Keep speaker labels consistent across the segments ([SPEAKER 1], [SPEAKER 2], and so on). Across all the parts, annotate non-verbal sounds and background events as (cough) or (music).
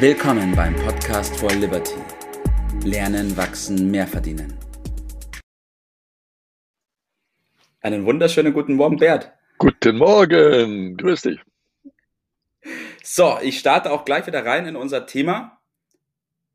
[SPEAKER 1] Willkommen beim Podcast for Liberty. Lernen, wachsen, mehr verdienen. Einen wunderschönen guten Morgen, Bert.
[SPEAKER 2] Guten Morgen, grüß dich.
[SPEAKER 1] So, ich starte auch gleich wieder rein in unser Thema.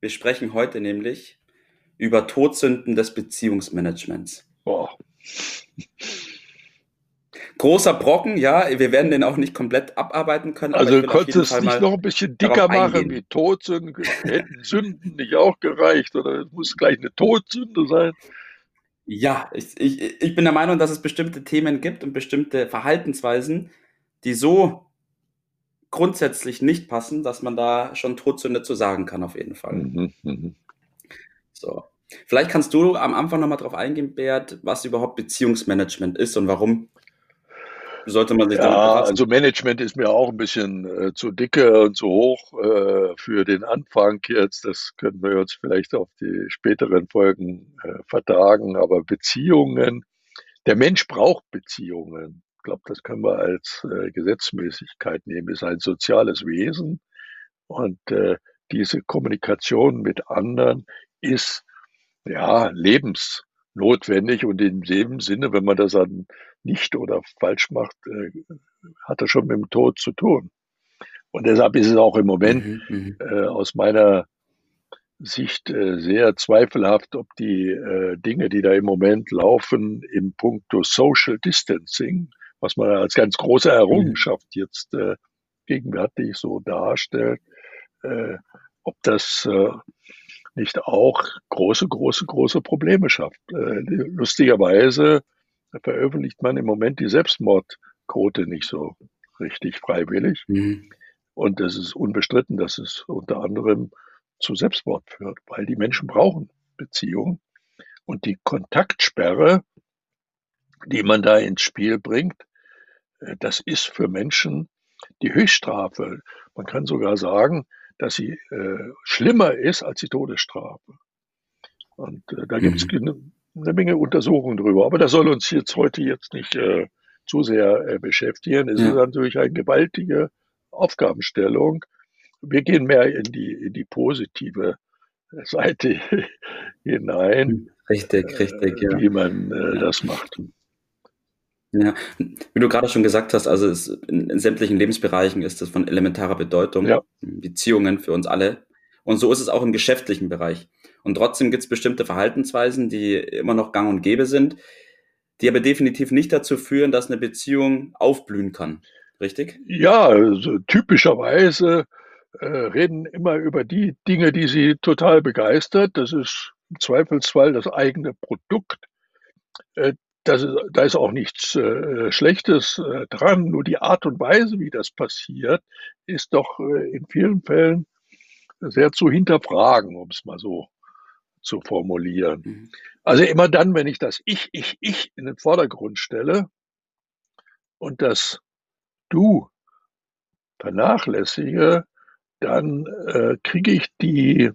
[SPEAKER 1] Wir sprechen heute nämlich über Todsünden des Beziehungsmanagements. Boah. Großer Brocken, ja, wir werden den auch nicht komplett abarbeiten können.
[SPEAKER 2] Also konntest du es nicht noch ein bisschen dicker machen, wie Todsünden? Hätten Sünden nicht auch gereicht oder es muss gleich eine Todsünde sein?
[SPEAKER 1] Ja, ich, ich, ich bin der Meinung, dass es bestimmte Themen gibt und bestimmte Verhaltensweisen, die so grundsätzlich nicht passen, dass man da schon Todsünde zu sagen kann, auf jeden Fall. Mhm, mh. So. Vielleicht kannst du am Anfang nochmal drauf eingehen, Bert, was überhaupt Beziehungsmanagement ist und warum sollte man sich
[SPEAKER 2] ja, damit befassen? Also Management ist mir auch ein bisschen äh, zu dicke und zu hoch äh, für den Anfang jetzt. Das können wir uns vielleicht auf die späteren Folgen äh, vertagen. Aber Beziehungen, der Mensch braucht Beziehungen. Ich glaube, das können wir als äh, Gesetzmäßigkeit nehmen. Ist ein soziales Wesen und äh, diese Kommunikation mit anderen ist ja lebensnotwendig und in dem Sinne, wenn man das dann nicht oder falsch macht, äh, hat das schon mit dem Tod zu tun. Und deshalb ist es auch im Moment mhm, mhm. äh, aus meiner Sicht äh, sehr zweifelhaft, ob die äh, Dinge, die da im Moment laufen, im Punkto Social Distancing, was man als ganz große Errungenschaft mhm. jetzt äh, gegenwärtig so darstellt, äh, ob das nicht auch große, große, große Probleme schafft. Äh, lustigerweise veröffentlicht man im Moment die Selbstmordquote nicht so richtig freiwillig. Mhm. Und es ist unbestritten, dass es unter anderem zu Selbstmord führt, weil die Menschen brauchen Beziehungen. Und die Kontaktsperre, die man da ins Spiel bringt, äh, das ist für Menschen die Höchststrafe. Man kann sogar sagen, dass sie äh, schlimmer ist als die Todesstrafe. Und äh, da gibt es mhm. eine, Menge Untersuchungen drüber. Aber das soll uns jetzt heute jetzt nicht äh, zu sehr äh, beschäftigen. Es ja. ist natürlich eine gewaltige Aufgabenstellung. Wir gehen mehr in die, in die positive Seite (laughs) hinein.
[SPEAKER 1] Richtig, richtig,
[SPEAKER 2] äh, ja. Wie man äh, das macht.
[SPEAKER 1] Ja, wie du gerade schon gesagt hast, also es, in, in, sämtlichen Lebensbereichen ist das von elementarer Bedeutung. Ja. Beziehungen für uns alle. Und so ist es auch im geschäftlichen Bereich. Und trotzdem gibt es bestimmte Verhaltensweisen, die immer noch gang und gäbe sind, die aber definitiv nicht dazu führen, dass eine Beziehung aufblühen kann. Richtig?
[SPEAKER 2] Ja, also typischerweise äh, reden immer über die Dinge, die sie total begeistert. Das ist im Zweifelsfall das eigene Produkt. Das da ist auch nichts äh, Schlechtes äh, dran, nur die Art und Weise, wie das passiert, ist doch äh, in vielen Fällen sehr zu hinterfragen, um es mal so zu formulieren. Mhm. Also immer dann, wenn ich das Ich, Ich, Ich in den Vordergrund stelle und das Du vernachlässige, dann äh, kriege ich die,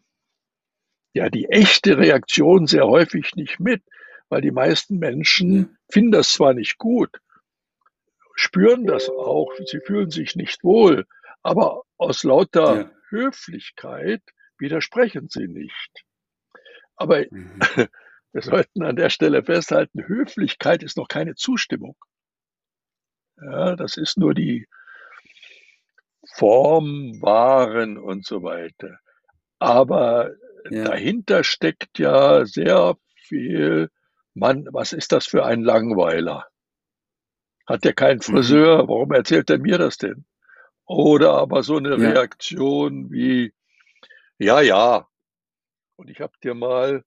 [SPEAKER 2] ja, die echte Reaktion sehr häufig nicht mit weil die meisten Menschen finden das zwar nicht gut, spüren das auch, sie fühlen sich nicht wohl, aber aus lauter ja. Höflichkeit widersprechen sie nicht. Aber mhm. (laughs) wir sollten an der Stelle festhalten, Höflichkeit ist noch keine Zustimmung. Ja, das ist nur die Form, Waren und so weiter. Aber ja. dahinter steckt ja sehr viel Mann, was ist das für ein Langweiler? Hat der keinen mhm. Friseur? Warum erzählt er mir das denn? Oder aber so eine ja. Reaktion wie, ja, ja. Und ich habe dir mal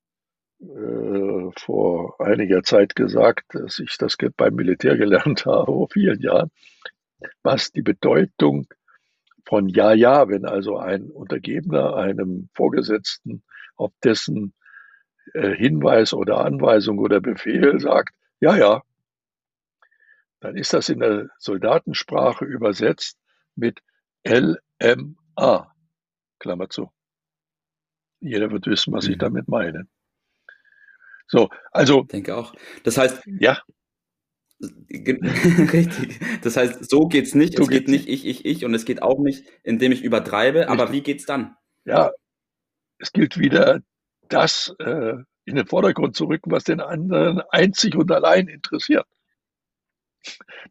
[SPEAKER 2] äh, vor einiger Zeit gesagt, dass ich das beim Militär gelernt (laughs) habe, vor vielen Jahren, was die Bedeutung von Ja, ja, wenn also ein Untergebener einem Vorgesetzten auf dessen äh, Hinweis oder Anweisung oder Befehl sagt, ja, ja, dann ist das in der Soldatensprache übersetzt mit LMA, Klammer zu. Jeder wird wissen, was mhm. ich damit meine. So, also.
[SPEAKER 1] Ich denke auch. Das heißt, ja. (laughs) Richtig. Das heißt, so geht's nicht. So es geht nicht ich, ich, ich und es geht auch nicht, indem ich übertreibe. Richtig. Aber wie geht's dann?
[SPEAKER 2] ja, es gilt wieder, das äh, in den Vordergrund zu rücken, was den anderen einzig und allein interessiert.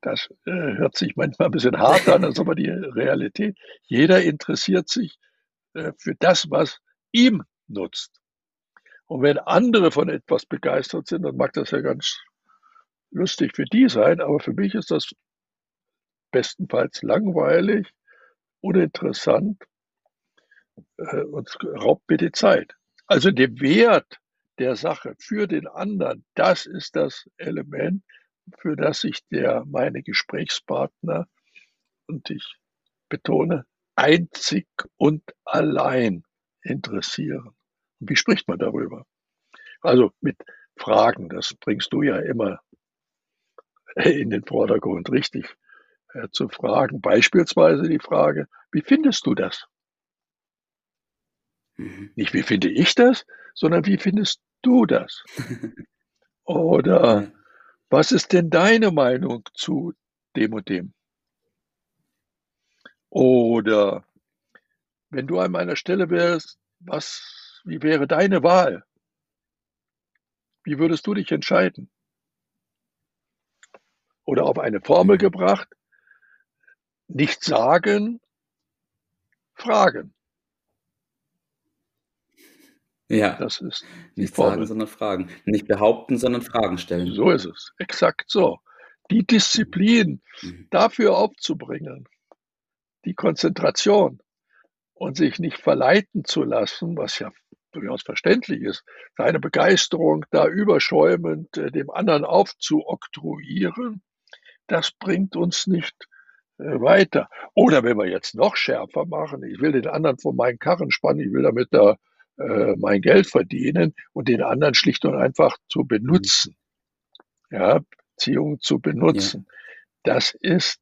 [SPEAKER 2] Das äh, hört sich manchmal ein bisschen hart an, das ist aber die Realität. Jeder interessiert sich äh, für das, was ihm nutzt. Und wenn andere von etwas begeistert sind, dann mag das ja ganz lustig für die sein, aber für mich ist das bestenfalls langweilig, uninteressant äh, und raubt mir die Zeit. Also der Wert der Sache für den anderen, das ist das Element, für das sich der meine Gesprächspartner und ich betone einzig und allein interessieren. Und wie spricht man darüber? Also mit Fragen, das bringst du ja immer in den Vordergrund, richtig äh, zu fragen. Beispielsweise die Frage, wie findest du das? Mhm. Nicht, wie finde ich das, sondern wie findest du das? (laughs) Oder was ist denn deine Meinung zu dem und dem? Oder wenn du an meiner Stelle wärst, was, wie wäre deine Wahl? Wie würdest du dich entscheiden? Oder auf eine Formel gebracht, nicht sagen, fragen.
[SPEAKER 1] Ja. Das ist nicht Formel. sagen, sondern fragen. Nicht behaupten, sondern Fragen stellen.
[SPEAKER 2] So ist es. Exakt so. Die Disziplin mhm. dafür aufzubringen, die Konzentration und sich nicht verleiten zu lassen, was ja durchaus verständlich ist, seine Begeisterung da überschäumend äh, dem anderen aufzuoktroyieren, das bringt uns nicht äh, weiter. Oder wenn wir jetzt noch schärfer machen, ich will den anderen von meinen Karren spannen, ich will damit da äh, mein Geld verdienen und den anderen schlicht und einfach zu benutzen. Ja, Beziehungen zu benutzen. Ja. Das ist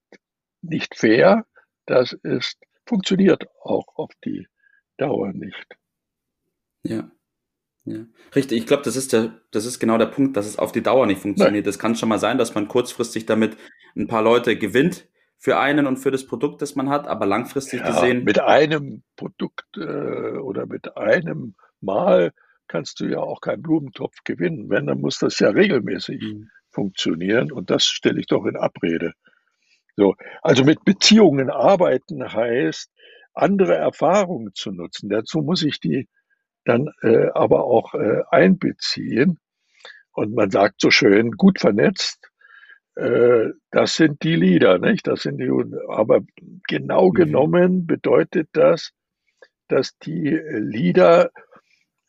[SPEAKER 2] nicht fair, das ist, funktioniert auch auf die Dauer nicht.
[SPEAKER 1] Ja. Ja. Richtig, ich glaube, das ist der, das ist genau der Punkt, dass es auf die Dauer nicht funktioniert. Es kann schon mal sein, dass man kurzfristig damit ein paar Leute gewinnt für einen und für das Produkt, das man hat, aber langfristig ja, gesehen.
[SPEAKER 2] Mit einem Produkt äh, oder mit einem Mal kannst du ja auch keinen Blumentopf gewinnen. Wenn, dann muss das ja regelmäßig mhm. funktionieren und das stelle ich doch in Abrede. So, also mit Beziehungen arbeiten heißt, andere Erfahrungen zu nutzen. Dazu muss ich die dann äh, aber auch äh, einbeziehen. Und man sagt so schön, gut vernetzt, das sind die Lieder, nicht? Das sind die, aber genau mhm. genommen bedeutet das, dass die Lieder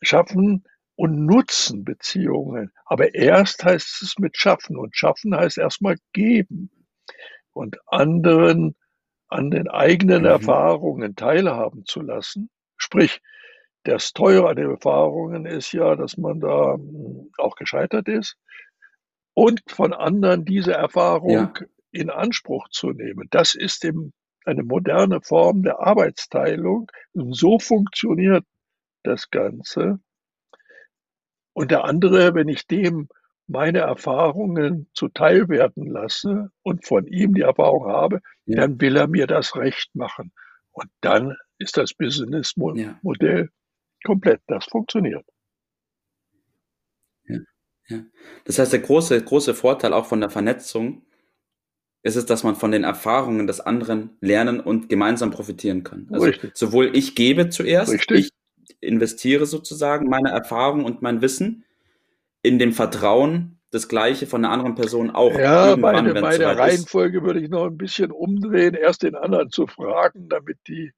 [SPEAKER 2] schaffen und nutzen Beziehungen. Aber erst heißt es mit schaffen und schaffen heißt erstmal geben und anderen an den eigenen mhm. Erfahrungen teilhaben zu lassen. Sprich, das Teure an den Erfahrungen ist ja, dass man da hm, auch gescheitert ist und von anderen diese Erfahrung ja. in Anspruch zu nehmen. Das ist eben eine moderne Form der Arbeitsteilung. Und so funktioniert das Ganze. Und der andere, wenn ich dem meine Erfahrungen zuteil werden lasse und von ihm die Erfahrung habe, ja. dann will er mir das recht machen. Und dann ist das Businessmodell ja komplett. Das funktioniert.
[SPEAKER 1] Ja. Das heißt, der große, große Vorteil auch von der Vernetzung ist es, dass man von den Erfahrungen des anderen lernen und gemeinsam profitieren kann. Also Richtig. sowohl ich gebe zuerst, Richtig. ich investiere sozusagen meine Erfahrung und mein Wissen in dem Vertrauen, das Gleiche von einer anderen Person auch.
[SPEAKER 2] Ja, meine, bei der Reihenfolge ist. würde ich noch ein bisschen umdrehen, erst den anderen zu fragen, damit die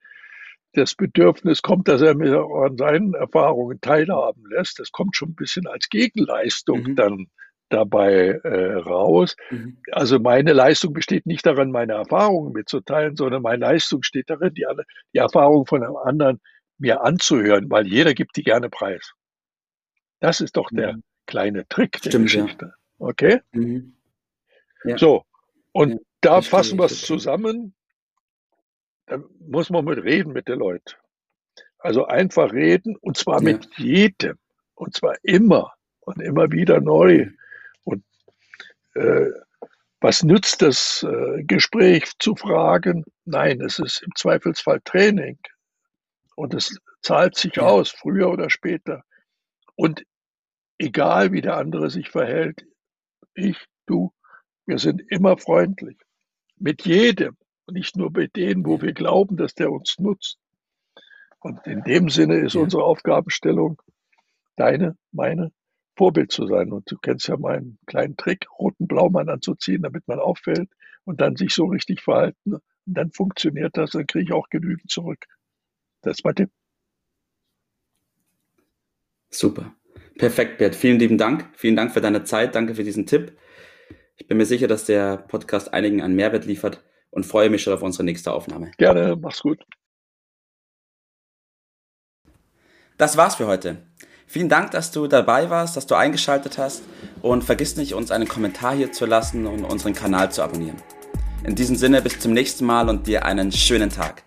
[SPEAKER 2] das Bedürfnis kommt, dass er mir an seinen Erfahrungen teilhaben lässt. Das kommt schon ein bisschen als Gegenleistung mhm. dann dabei äh, raus. Mhm. Also meine Leistung besteht nicht darin, meine Erfahrungen mitzuteilen, sondern meine Leistung steht darin, die, die Erfahrung von einem anderen mir anzuhören, weil jeder gibt die gerne preis. Das ist doch der mhm. kleine Trick
[SPEAKER 1] Stimmt, der
[SPEAKER 2] Geschichte. Ja. Okay? Mhm. Ja. So, und da fassen wir es zusammen da muss man mit reden mit den Leuten. Also einfach reden und zwar ja. mit jedem und zwar immer und immer wieder neu. Und äh, was nützt das äh, Gespräch zu fragen? Nein, es ist im Zweifelsfall Training. Und es zahlt sich ja. aus, früher oder später. Und egal wie der andere sich verhält, ich, du, wir sind immer freundlich. Mit jedem, nicht nur mit denen, wo wir glauben, dass der uns nutzt. Und in dem Sinne ist unsere Aufgabenstellung, deine, meine, Vorbild zu sein. Und du kennst ja meinen kleinen Trick, roten Blaumann anzuziehen, damit man auffällt und dann sich so richtig verhalten. Und dann funktioniert das, dann kriege ich auch genügend zurück. Das ist mein Tipp.
[SPEAKER 1] Super. Perfekt, Bert. Vielen lieben Dank. Vielen Dank für deine Zeit. Danke für diesen Tipp. Ich bin mir sicher, dass der Podcast einigen einen Mehrwert liefert und freue mich schon auf unsere nächste Aufnahme.
[SPEAKER 2] Gerne. Mach's gut.
[SPEAKER 1] Das war's für heute. Vielen Dank, dass du dabei warst, dass du eingeschaltet hast und vergiss nicht, uns einen Kommentar hier zu lassen und unseren Kanal zu abonnieren. In diesem Sinne, bis zum nächsten Mal und dir einen schönen Tag.